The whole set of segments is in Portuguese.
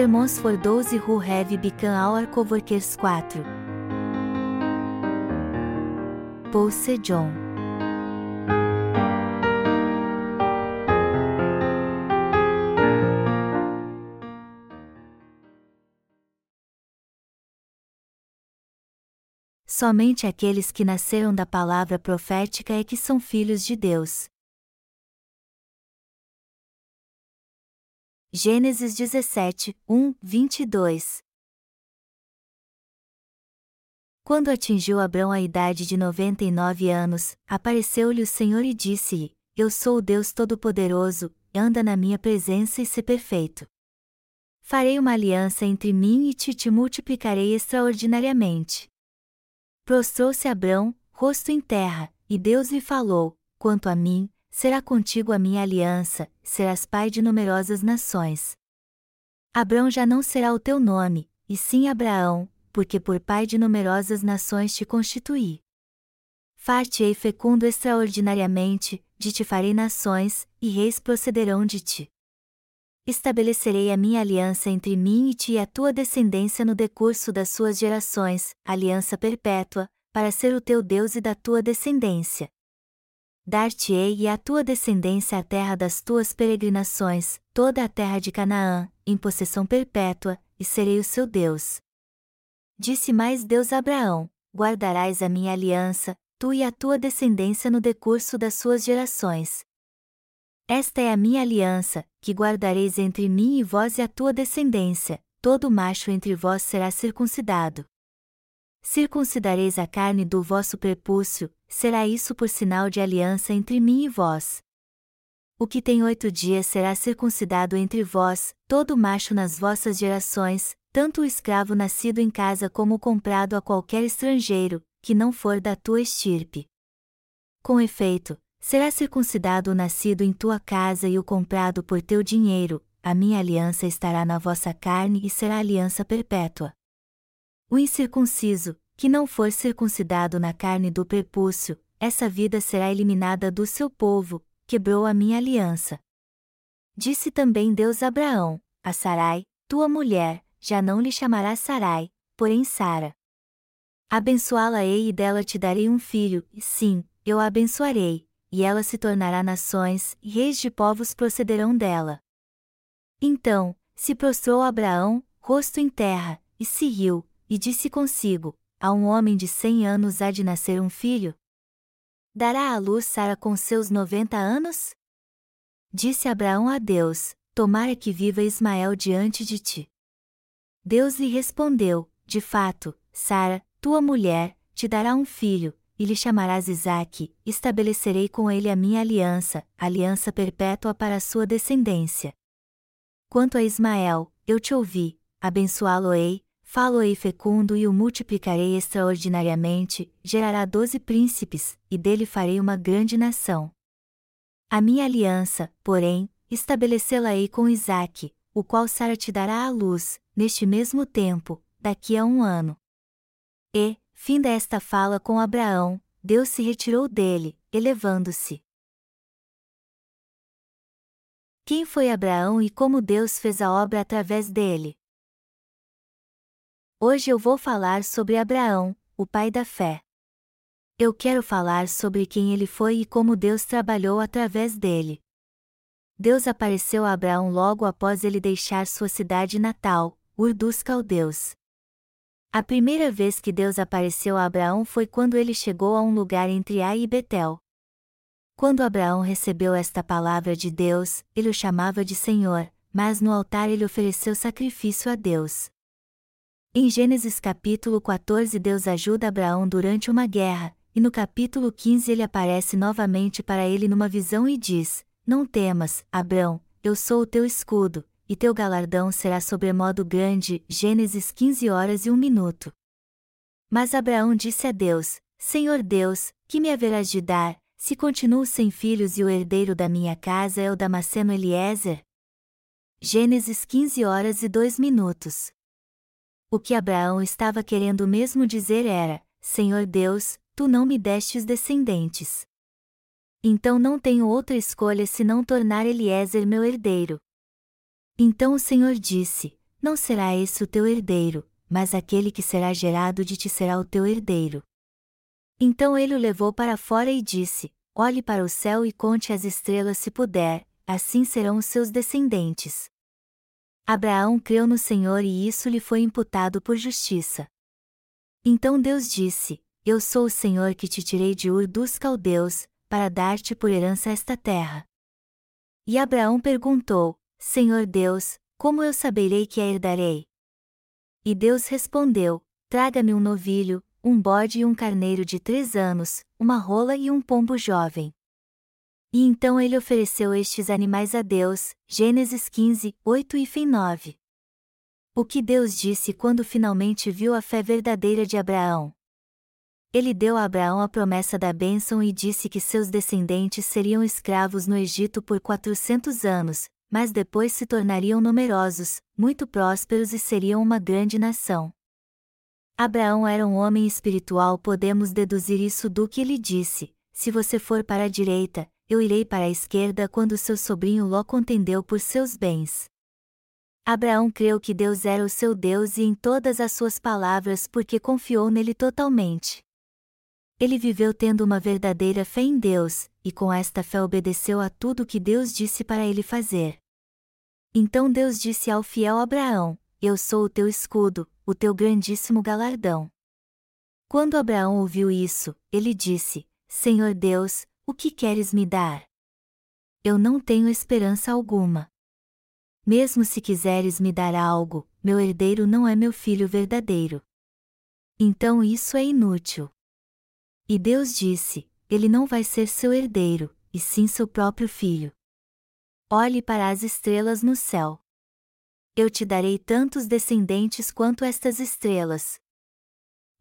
Sermões for 12 Who have become our coworkers 4. Paul. John Somente aqueles que nasceram da palavra profética é que são filhos de Deus. Gênesis 17, 1, 22 Quando atingiu Abrão a idade de 99 anos, apareceu-lhe o Senhor e disse-lhe: Eu sou o Deus Todo-Poderoso, anda na minha presença e se perfeito. Farei uma aliança entre mim e ti e te multiplicarei extraordinariamente. Prostrou-se Abrão, rosto em terra, e Deus lhe falou: Quanto a mim, será contigo a minha aliança, serás pai de numerosas nações. Abrão já não será o teu nome, e sim Abraão, porque por pai de numerosas nações te constituí. Far-te-ei fecundo extraordinariamente, de te farei nações, e reis procederão de ti. Estabelecerei a minha aliança entre mim e ti e a tua descendência no decurso das suas gerações, aliança perpétua, para ser o teu Deus e da tua descendência dar-te-ei e à tua descendência a terra das tuas peregrinações, toda a terra de Canaã, em possessão perpétua, e serei o seu Deus. Disse mais Deus a Abraão: Guardarás a minha aliança, tu e a tua descendência no decurso das suas gerações. Esta é a minha aliança, que guardareis entre mim e vós e a tua descendência, todo macho entre vós será circuncidado. Circuncidareis a carne do vosso prepúcio, será isso por sinal de aliança entre mim e vós. O que tem oito dias será circuncidado entre vós, todo macho nas vossas gerações, tanto o escravo nascido em casa como o comprado a qualquer estrangeiro, que não for da tua estirpe. Com efeito, será circuncidado o nascido em tua casa e o comprado por teu dinheiro, a minha aliança estará na vossa carne e será aliança perpétua. O incircunciso, que não for circuncidado na carne do prepúcio, essa vida será eliminada do seu povo, quebrou a minha aliança. Disse também Deus a Abraão: A Sarai, tua mulher, já não lhe chamarás Sarai, porém Sara. Abençoá-la-ei e dela te darei um filho, e sim, eu a abençoarei, e ela se tornará nações, e reis de povos procederão dela. Então, se prostrou Abraão, rosto em terra, e se riu, e disse consigo: a um homem de cem anos há de nascer um filho? Dará à luz Sara com seus noventa anos? Disse Abraão a Deus: Tomara que viva Ismael diante de ti. Deus lhe respondeu: De fato, Sara, tua mulher, te dará um filho, e lhe chamarás Isaque, estabelecerei com ele a minha aliança, aliança perpétua para a sua descendência. Quanto a Ismael, eu te ouvi, abençoá-lo-ei, Falo-ei fecundo e o multiplicarei extraordinariamente, gerará doze príncipes, e dele farei uma grande nação. A minha aliança, porém, estabelecê-la-ei com Isaque, o qual Sara te dará à luz, neste mesmo tempo, daqui a um ano. E, fim desta fala com Abraão, Deus se retirou dele, elevando-se. Quem foi Abraão e como Deus fez a obra através dele? Hoje eu vou falar sobre Abraão, o pai da fé. Eu quero falar sobre quem ele foi e como Deus trabalhou através dele. Deus apareceu a Abraão logo após ele deixar sua cidade natal, Ur dos Caldeus. A primeira vez que Deus apareceu a Abraão foi quando ele chegou a um lugar entre Ai e Betel. Quando Abraão recebeu esta palavra de Deus, ele o chamava de Senhor, mas no altar ele ofereceu sacrifício a Deus. Em Gênesis capítulo 14 Deus ajuda Abraão durante uma guerra, e no capítulo 15 ele aparece novamente para ele numa visão e diz: Não temas, Abraão, eu sou o teu escudo, e teu galardão será sobremodo grande. Gênesis 15 horas e 1 minuto. Mas Abraão disse a Deus: Senhor Deus, que me haverás de dar, se continuo sem filhos e o herdeiro da minha casa é o Damasceno Eliezer? Gênesis 15 horas e 2 minutos. O que Abraão estava querendo mesmo dizer era: Senhor Deus, tu não me destes descendentes. Então não tenho outra escolha senão tornar Eliezer meu herdeiro. Então o Senhor disse: não será esse o teu herdeiro, mas aquele que será gerado de ti será o teu herdeiro. Então ele o levou para fora e disse: Olhe para o céu e conte as estrelas se puder, assim serão os seus descendentes. Abraão creu no Senhor e isso lhe foi imputado por justiça. Então Deus disse: Eu sou o Senhor que te tirei de Ur dos Caldeus, para dar-te por herança esta terra. E Abraão perguntou: Senhor Deus, como eu saberei que a herdarei? E Deus respondeu: Traga-me um novilho, um bode e um carneiro de três anos, uma rola e um pombo jovem. E então ele ofereceu estes animais a Deus, Gênesis 15, 8 e 9. O que Deus disse quando finalmente viu a fé verdadeira de Abraão? Ele deu a Abraão a promessa da bênção e disse que seus descendentes seriam escravos no Egito por 400 anos, mas depois se tornariam numerosos, muito prósperos e seriam uma grande nação. Abraão era um homem espiritual, podemos deduzir isso do que ele disse: Se você for para a direita, eu irei para a esquerda quando seu sobrinho Ló contendeu por seus bens. Abraão creu que Deus era o seu Deus e em todas as suas palavras porque confiou nele totalmente. Ele viveu tendo uma verdadeira fé em Deus, e com esta fé obedeceu a tudo que Deus disse para ele fazer. Então Deus disse ao fiel Abraão: Eu sou o teu escudo, o teu grandíssimo galardão. Quando Abraão ouviu isso, ele disse: Senhor Deus, o que queres me dar? Eu não tenho esperança alguma. Mesmo se quiseres me dar algo, meu herdeiro não é meu filho verdadeiro. Então isso é inútil. E Deus disse: Ele não vai ser seu herdeiro, e sim seu próprio filho. Olhe para as estrelas no céu eu te darei tantos descendentes quanto estas estrelas.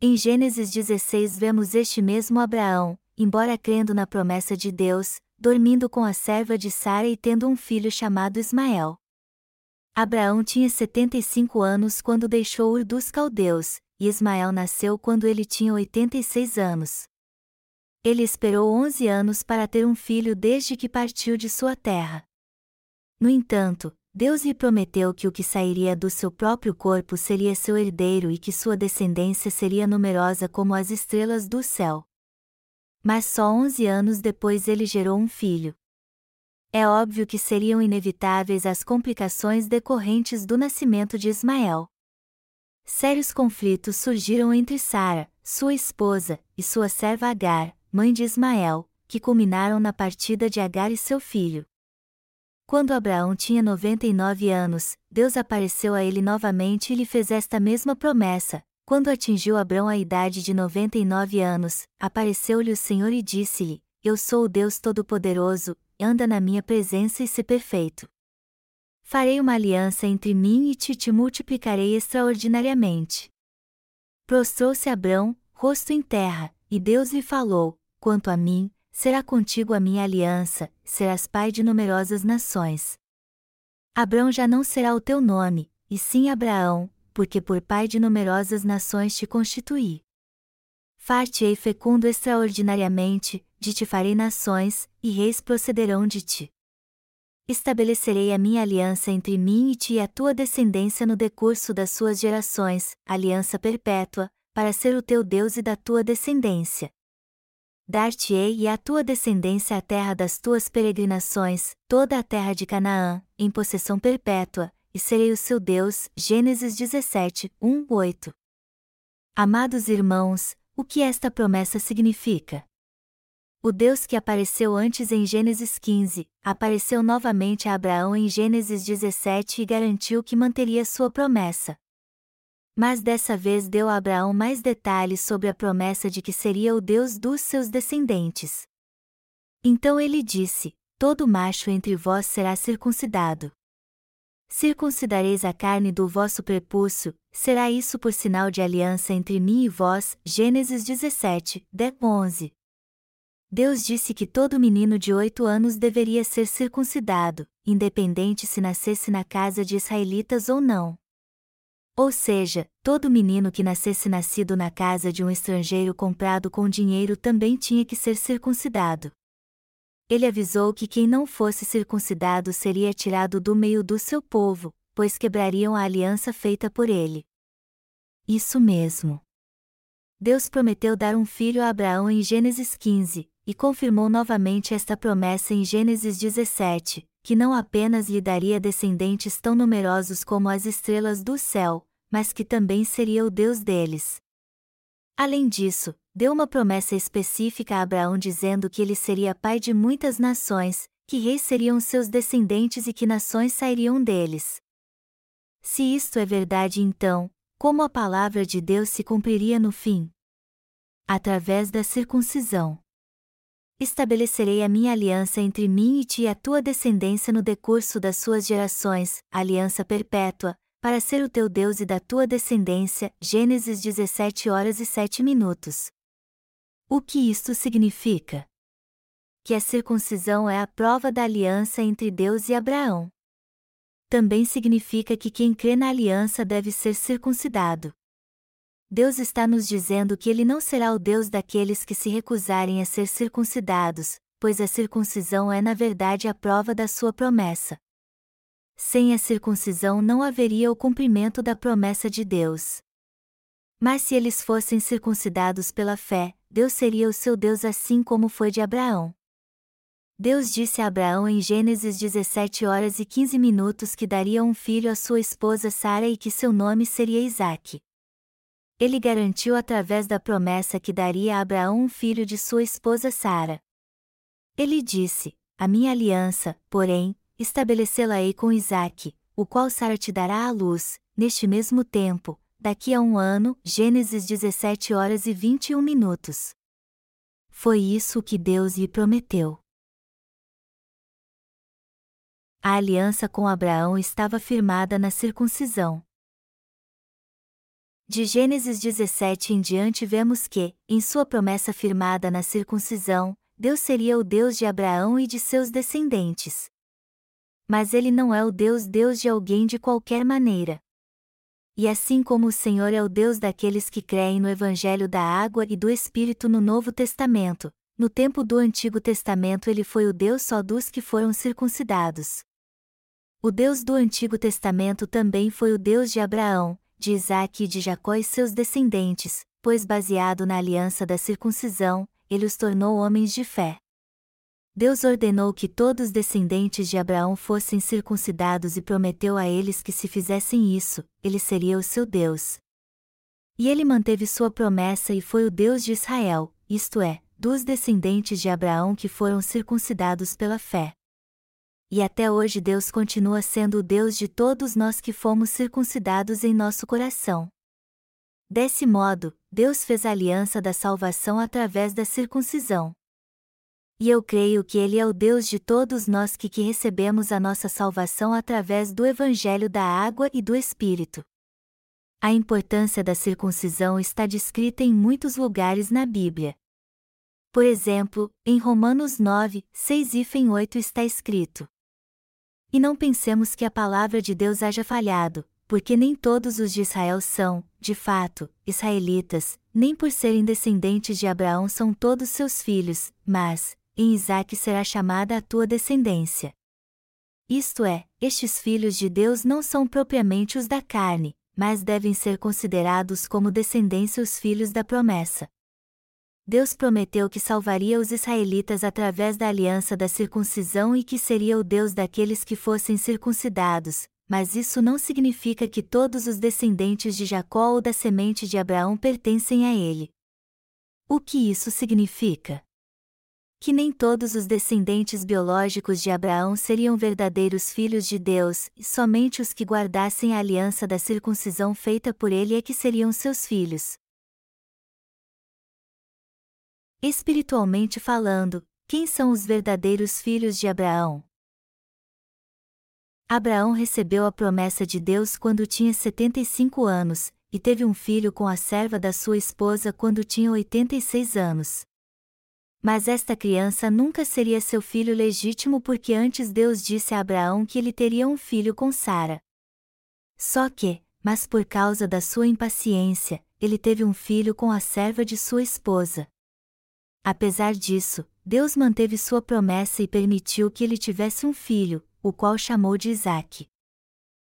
Em Gênesis 16 vemos este mesmo Abraão, embora crendo na promessa de Deus, dormindo com a serva de Sara e tendo um filho chamado Ismael. Abraão tinha 75 anos quando deixou Ur dos Caldeus, e Ismael nasceu quando ele tinha 86 anos. Ele esperou 11 anos para ter um filho desde que partiu de sua terra. No entanto, Deus lhe prometeu que o que sairia do seu próprio corpo seria seu herdeiro e que sua descendência seria numerosa como as estrelas do céu. Mas só onze anos depois ele gerou um filho. É óbvio que seriam inevitáveis as complicações decorrentes do nascimento de Ismael. Sérios conflitos surgiram entre Sara, sua esposa, e sua serva Agar, mãe de Ismael, que culminaram na partida de Agar e seu filho. Quando Abraão tinha 99 anos, Deus apareceu a ele novamente e lhe fez esta mesma promessa. Quando atingiu Abraão a idade de 99 anos, apareceu-lhe o Senhor e disse-lhe: Eu sou o Deus Todo-Poderoso, anda na minha presença e se perfeito. Farei uma aliança entre mim e ti e te multiplicarei extraordinariamente. Prostrou-se Abrão, rosto em terra, e Deus lhe falou: Quanto a mim, será contigo a minha aliança, serás pai de numerosas nações. Abrão já não será o teu nome, e sim Abraão, porque por pai de numerosas nações te constituí. Far-te-ei fecundo extraordinariamente, de te farei nações, e reis procederão de ti. Estabelecerei a minha aliança entre mim e ti e a tua descendência no decurso das suas gerações, aliança perpétua, para ser o teu Deus e da tua descendência dar-te-ei e à tua descendência a terra das tuas peregrinações, toda a terra de Canaã, em possessão perpétua, e serei o seu Deus. Gênesis 17, 1, 8. Amados irmãos, o que esta promessa significa? O Deus que apareceu antes em Gênesis 15, apareceu novamente a Abraão em Gênesis 17 e garantiu que manteria sua promessa mas dessa vez deu a Abraão mais detalhes sobre a promessa de que seria o Deus dos seus descendentes. Então ele disse: Todo macho entre vós será circuncidado. Circuncidareis a carne do vosso prepúcio, será isso por sinal de aliança entre mim e vós. Gênesis 17, 10, 11. Deus disse que todo menino de oito anos deveria ser circuncidado, independente se nascesse na casa de israelitas ou não. Ou seja, todo menino que nascesse nascido na casa de um estrangeiro comprado com dinheiro também tinha que ser circuncidado. Ele avisou que quem não fosse circuncidado seria tirado do meio do seu povo, pois quebrariam a aliança feita por ele. Isso mesmo. Deus prometeu dar um filho a Abraão em Gênesis 15, e confirmou novamente esta promessa em Gênesis 17, que não apenas lhe daria descendentes tão numerosos como as estrelas do céu, mas que também seria o Deus deles. Além disso, deu uma promessa específica a Abraão dizendo que ele seria pai de muitas nações, que reis seriam seus descendentes e que nações sairiam deles. Se isto é verdade, então, como a palavra de Deus se cumpriria no fim? Através da circuncisão. Estabelecerei a minha aliança entre mim e ti e a tua descendência no decurso das suas gerações, aliança perpétua, para ser o teu Deus e da tua descendência. Gênesis 17 horas e 7 minutos. O que isto significa? Que a circuncisão é a prova da aliança entre Deus e Abraão. Também significa que quem crê na aliança deve ser circuncidado. Deus está nos dizendo que ele não será o Deus daqueles que se recusarem a ser circuncidados, pois a circuncisão é na verdade a prova da sua promessa. Sem a circuncisão não haveria o cumprimento da promessa de Deus. Mas se eles fossem circuncidados pela fé, Deus seria o seu Deus assim como foi de Abraão. Deus disse a Abraão em Gênesis 17 horas e 15 minutos que daria um filho à sua esposa Sara e que seu nome seria Isaque. Ele garantiu através da promessa que daria a Abraão um filho de sua esposa Sara. Ele disse: A minha aliança, porém, estabelecê-la-ei com Isaque, o qual Sara te dará à luz, neste mesmo tempo, daqui a um ano, Gênesis 17 horas e 21 minutos. Foi isso que Deus lhe prometeu. A aliança com Abraão estava firmada na circuncisão. De Gênesis 17 em diante vemos que, em sua promessa firmada na circuncisão, Deus seria o Deus de Abraão e de seus descendentes mas ele não é o Deus Deus de alguém de qualquer maneira. E assim como o Senhor é o Deus daqueles que creem no Evangelho da Água e do Espírito no Novo Testamento, no tempo do Antigo Testamento ele foi o Deus só dos que foram circuncidados. O Deus do Antigo Testamento também foi o Deus de Abraão, de Isaque e de Jacó e seus descendentes, pois baseado na aliança da circuncisão, ele os tornou homens de fé. Deus ordenou que todos os descendentes de Abraão fossem circuncidados e prometeu a eles que se fizessem isso, ele seria o seu Deus. E ele manteve sua promessa e foi o Deus de Israel, isto é, dos descendentes de Abraão que foram circuncidados pela fé. E até hoje Deus continua sendo o Deus de todos nós que fomos circuncidados em nosso coração. Desse modo, Deus fez a aliança da salvação através da circuncisão e eu creio que Ele é o Deus de todos nós que, que recebemos a nossa salvação através do Evangelho da Água e do Espírito. A importância da circuncisão está descrita em muitos lugares na Bíblia. Por exemplo, em Romanos 9, 6 e 8 está escrito: E não pensemos que a palavra de Deus haja falhado, porque nem todos os de Israel são, de fato, israelitas, nem por serem descendentes de Abraão são todos seus filhos, mas, em Isaque será chamada a tua descendência. Isto é, estes filhos de Deus não são propriamente os da carne, mas devem ser considerados como descendência os filhos da promessa. Deus prometeu que salvaria os israelitas através da aliança da circuncisão e que seria o Deus daqueles que fossem circuncidados, mas isso não significa que todos os descendentes de Jacó ou da semente de Abraão pertencem a ele. O que isso significa? Que nem todos os descendentes biológicos de Abraão seriam verdadeiros filhos de Deus, e somente os que guardassem a aliança da circuncisão feita por ele é que seriam seus filhos. Espiritualmente falando, quem são os verdadeiros filhos de Abraão? Abraão recebeu a promessa de Deus quando tinha 75 anos, e teve um filho com a serva da sua esposa quando tinha 86 anos. Mas esta criança nunca seria seu filho legítimo porque antes Deus disse a Abraão que ele teria um filho com Sara. Só que, mas por causa da sua impaciência, ele teve um filho com a serva de sua esposa. Apesar disso, Deus manteve sua promessa e permitiu que ele tivesse um filho, o qual chamou de Isaque.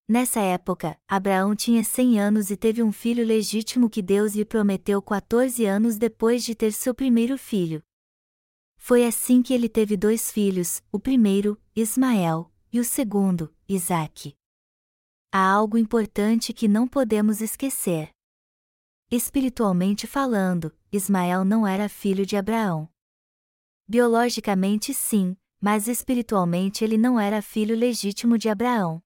Nessa época, Abraão tinha 100 anos e teve um filho legítimo que Deus lhe prometeu 14 anos depois de ter seu primeiro filho. Foi assim que ele teve dois filhos, o primeiro, Ismael, e o segundo, Isaque. Há algo importante que não podemos esquecer. Espiritualmente falando, Ismael não era filho de Abraão. Biologicamente sim, mas espiritualmente ele não era filho legítimo de Abraão.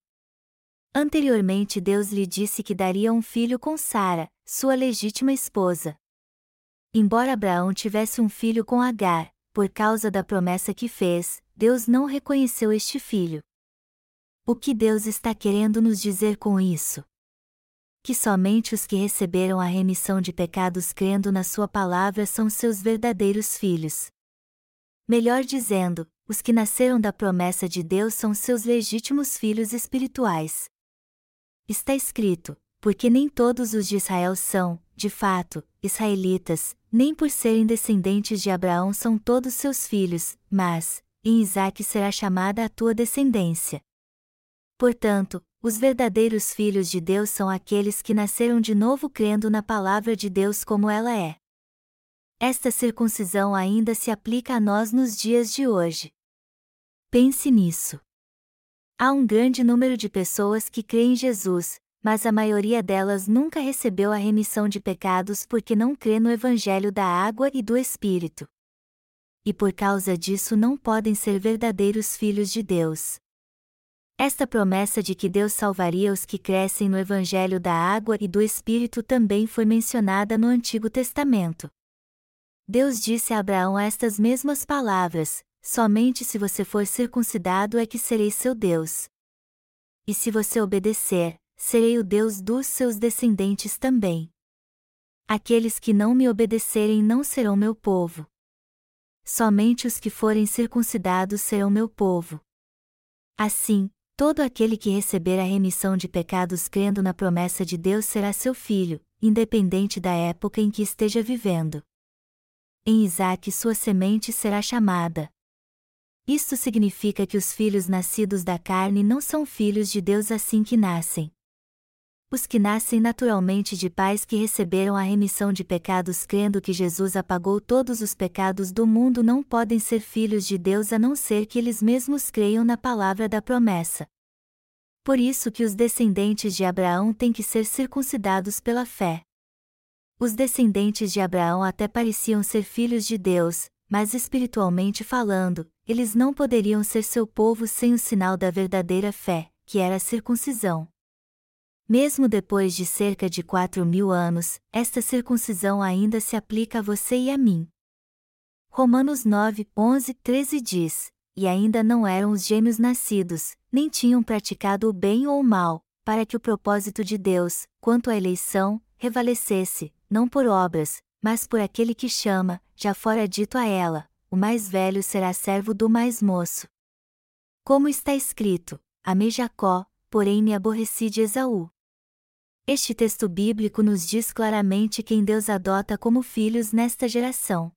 Anteriormente Deus lhe disse que daria um filho com Sara, sua legítima esposa. Embora Abraão tivesse um filho com Agar, por causa da promessa que fez, Deus não reconheceu este filho. O que Deus está querendo nos dizer com isso? Que somente os que receberam a remissão de pecados crendo na Sua palavra são seus verdadeiros filhos. Melhor dizendo, os que nasceram da promessa de Deus são seus legítimos filhos espirituais. Está escrito: porque nem todos os de Israel são, de fato, israelitas, nem por serem descendentes de Abraão são todos seus filhos, mas, em Isaque será chamada a tua descendência. Portanto, os verdadeiros filhos de Deus são aqueles que nasceram de novo crendo na palavra de Deus como ela é. Esta circuncisão ainda se aplica a nós nos dias de hoje. Pense nisso. Há um grande número de pessoas que creem em Jesus, mas a maioria delas nunca recebeu a remissão de pecados porque não crê no Evangelho da água e do Espírito. E por causa disso não podem ser verdadeiros filhos de Deus. Esta promessa de que Deus salvaria os que crescem no Evangelho da água e do Espírito também foi mencionada no Antigo Testamento. Deus disse a Abraão estas mesmas palavras: Somente se você for circuncidado é que serei seu Deus. E se você obedecer, serei o Deus dos seus descendentes também. Aqueles que não me obedecerem não serão meu povo. Somente os que forem circuncidados serão meu povo. Assim, Todo aquele que receber a remissão de pecados crendo na promessa de Deus será seu filho, independente da época em que esteja vivendo. Em Isaque sua semente será chamada. Isto significa que os filhos nascidos da carne não são filhos de Deus assim que nascem. Os que nascem naturalmente de pais que receberam a remissão de pecados crendo que Jesus apagou todos os pecados do mundo não podem ser filhos de Deus a não ser que eles mesmos creiam na palavra da promessa. Por isso que os descendentes de Abraão têm que ser circuncidados pela fé. Os descendentes de Abraão até pareciam ser filhos de Deus, mas espiritualmente falando, eles não poderiam ser seu povo sem o sinal da verdadeira fé, que era a circuncisão. Mesmo depois de cerca de quatro mil anos, esta circuncisão ainda se aplica a você e a mim. Romanos 9, 11, 13 diz: E ainda não eram os gêmeos nascidos, nem tinham praticado o bem ou o mal, para que o propósito de Deus, quanto à eleição, revalecesse, não por obras, mas por aquele que chama, já fora dito a ela: o mais velho será servo do mais moço. Como está escrito: Amei Jacó, porém me aborreci de Esaú. Este texto bíblico nos diz claramente quem Deus adota como filhos nesta geração.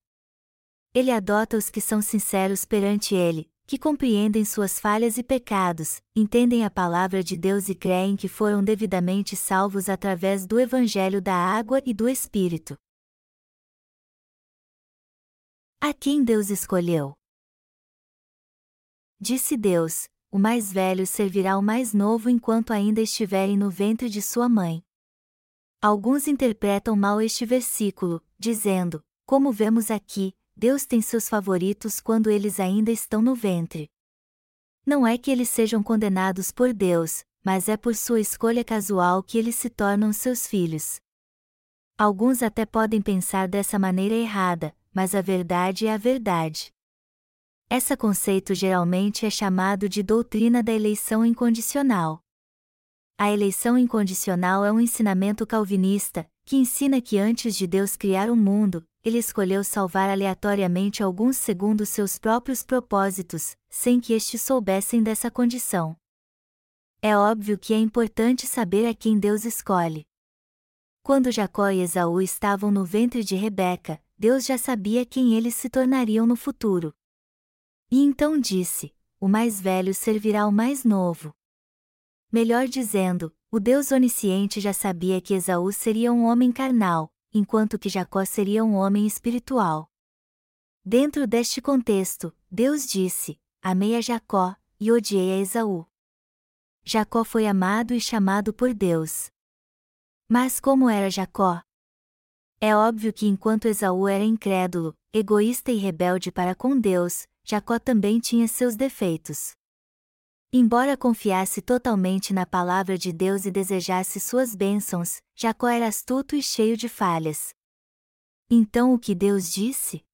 Ele adota os que são sinceros perante Ele, que compreendem suas falhas e pecados, entendem a palavra de Deus e creem que foram devidamente salvos através do Evangelho da água e do Espírito. A quem Deus escolheu? Disse Deus: o mais velho servirá ao mais novo enquanto ainda estiverem no ventre de sua mãe. Alguns interpretam mal este versículo, dizendo: Como vemos aqui, Deus tem seus favoritos quando eles ainda estão no ventre. Não é que eles sejam condenados por Deus, mas é por sua escolha casual que eles se tornam seus filhos. Alguns até podem pensar dessa maneira errada, mas a verdade é a verdade. Esse conceito geralmente é chamado de doutrina da eleição incondicional. A eleição incondicional é um ensinamento calvinista, que ensina que antes de Deus criar o mundo, ele escolheu salvar aleatoriamente alguns segundo seus próprios propósitos, sem que estes soubessem dessa condição. É óbvio que é importante saber a quem Deus escolhe. Quando Jacó e Esaú estavam no ventre de Rebeca, Deus já sabia quem eles se tornariam no futuro. E então disse: O mais velho servirá ao mais novo. melhor dizendo, o Deus onisciente já sabia que Esaú seria um homem carnal, enquanto que Jacó seria um homem espiritual. Dentro deste contexto, Deus disse: Amei a Jacó, e odiei a Esaú. Jacó foi amado e chamado por Deus. Mas como era Jacó? É óbvio que enquanto Esaú era incrédulo, egoísta e rebelde para com Deus, Jacó também tinha seus defeitos. Embora confiasse totalmente na palavra de Deus e desejasse suas bênçãos, Jacó era astuto e cheio de falhas. Então o que Deus disse?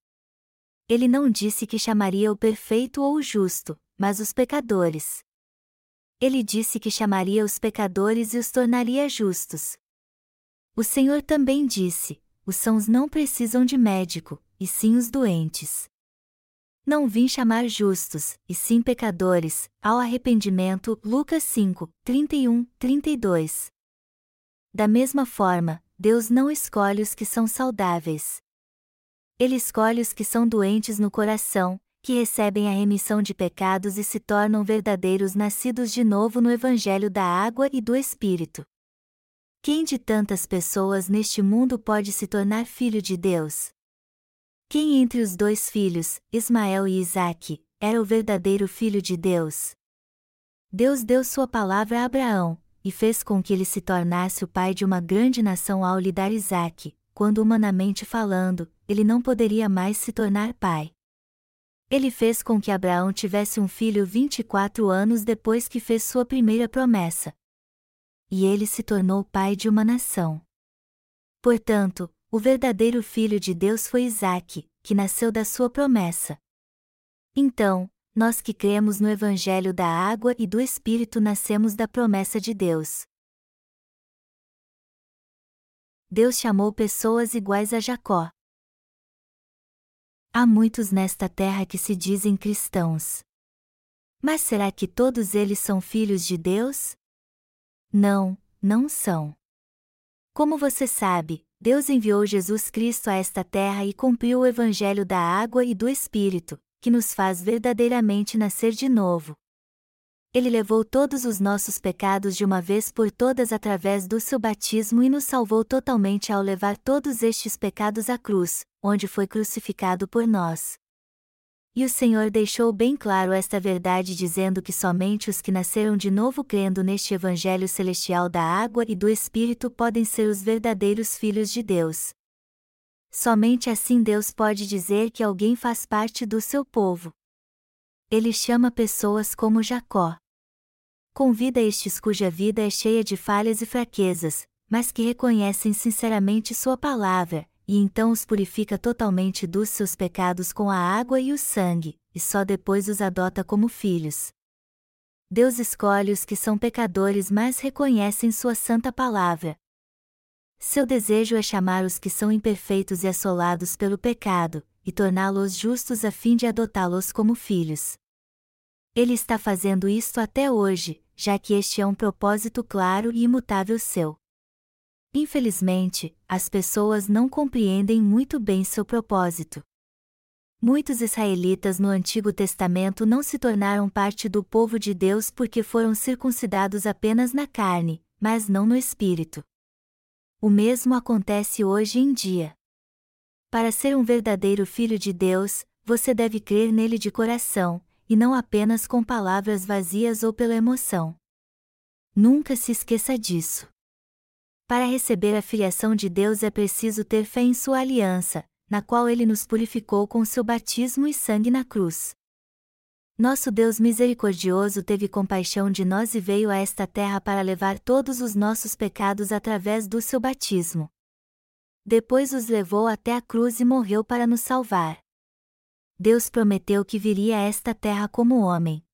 Ele não disse que chamaria o perfeito ou o justo, mas os pecadores. Ele disse que chamaria os pecadores e os tornaria justos. O Senhor também disse: os sãos não precisam de médico, e sim os doentes. Não vim chamar justos, e sim pecadores, ao arrependimento. Lucas 5, 31, 32. Da mesma forma, Deus não escolhe os que são saudáveis. Ele escolhe os que são doentes no coração, que recebem a remissão de pecados e se tornam verdadeiros nascidos de novo no Evangelho da água e do Espírito. Quem de tantas pessoas neste mundo pode se tornar filho de Deus? Quem entre os dois filhos, Ismael e Isaque, era o verdadeiro filho de Deus? Deus deu sua palavra a Abraão, e fez com que ele se tornasse o pai de uma grande nação ao lhe dar Isaque, quando humanamente falando, ele não poderia mais se tornar pai. Ele fez com que Abraão tivesse um filho 24 anos depois que fez sua primeira promessa. E ele se tornou pai de uma nação. Portanto, o verdadeiro filho de Deus foi Isaque, que nasceu da sua promessa. Então, nós que cremos no Evangelho da água e do Espírito nascemos da promessa de Deus. Deus chamou pessoas iguais a Jacó. Há muitos nesta terra que se dizem cristãos. Mas será que todos eles são filhos de Deus? Não, não são. Como você sabe, Deus enviou Jesus Cristo a esta terra e cumpriu o Evangelho da água e do Espírito, que nos faz verdadeiramente nascer de novo. Ele levou todos os nossos pecados de uma vez por todas através do seu batismo e nos salvou totalmente ao levar todos estes pecados à cruz, onde foi crucificado por nós. E o Senhor deixou bem claro esta verdade dizendo que somente os que nasceram de novo crendo neste Evangelho celestial da água e do Espírito podem ser os verdadeiros filhos de Deus. Somente assim Deus pode dizer que alguém faz parte do seu povo. Ele chama pessoas como Jacó. Convida estes cuja vida é cheia de falhas e fraquezas, mas que reconhecem sinceramente Sua palavra, e então os purifica totalmente dos seus pecados com a água e o sangue, e só depois os adota como filhos. Deus escolhe os que são pecadores, mas reconhecem Sua santa palavra. Seu desejo é chamar os que são imperfeitos e assolados pelo pecado, e torná-los justos a fim de adotá-los como filhos. Ele está fazendo isto até hoje, já que este é um propósito claro e imutável seu. Infelizmente, as pessoas não compreendem muito bem seu propósito. Muitos israelitas no Antigo Testamento não se tornaram parte do povo de Deus porque foram circuncidados apenas na carne, mas não no espírito. O mesmo acontece hoje em dia. Para ser um verdadeiro filho de Deus, você deve crer nele de coração, e não apenas com palavras vazias ou pela emoção. Nunca se esqueça disso. Para receber a filiação de Deus é preciso ter fé em Sua aliança, na qual Ele nos purificou com seu batismo e sangue na cruz. Nosso Deus misericordioso teve compaixão de nós e veio a esta terra para levar todos os nossos pecados através do seu batismo. Depois os levou até a cruz e morreu para nos salvar. Deus prometeu que viria a esta terra como homem.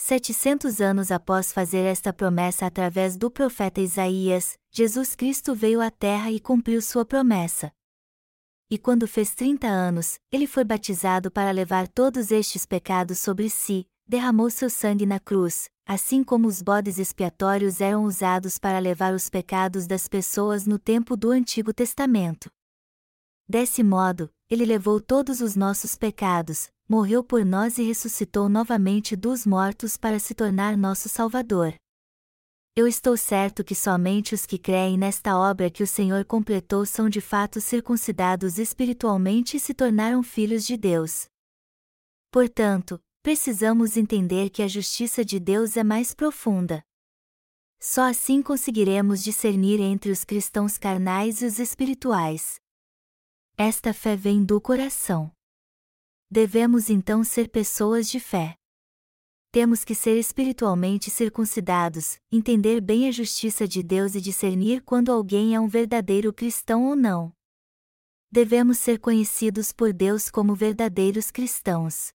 700 anos após fazer esta promessa através do profeta Isaías, Jesus Cristo veio à terra e cumpriu sua promessa. E quando fez 30 anos, ele foi batizado para levar todos estes pecados sobre si, derramou seu sangue na cruz, assim como os bodes expiatórios eram usados para levar os pecados das pessoas no tempo do Antigo Testamento. Desse modo, ele levou todos os nossos pecados, morreu por nós e ressuscitou novamente dos mortos para se tornar nosso Salvador. Eu estou certo que somente os que creem nesta obra que o Senhor completou são de fato circuncidados espiritualmente e se tornaram filhos de Deus. Portanto, precisamos entender que a justiça de Deus é mais profunda. Só assim conseguiremos discernir entre os cristãos carnais e os espirituais. Esta fé vem do coração. Devemos então ser pessoas de fé. Temos que ser espiritualmente circuncidados, entender bem a justiça de Deus e discernir quando alguém é um verdadeiro cristão ou não. Devemos ser conhecidos por Deus como verdadeiros cristãos.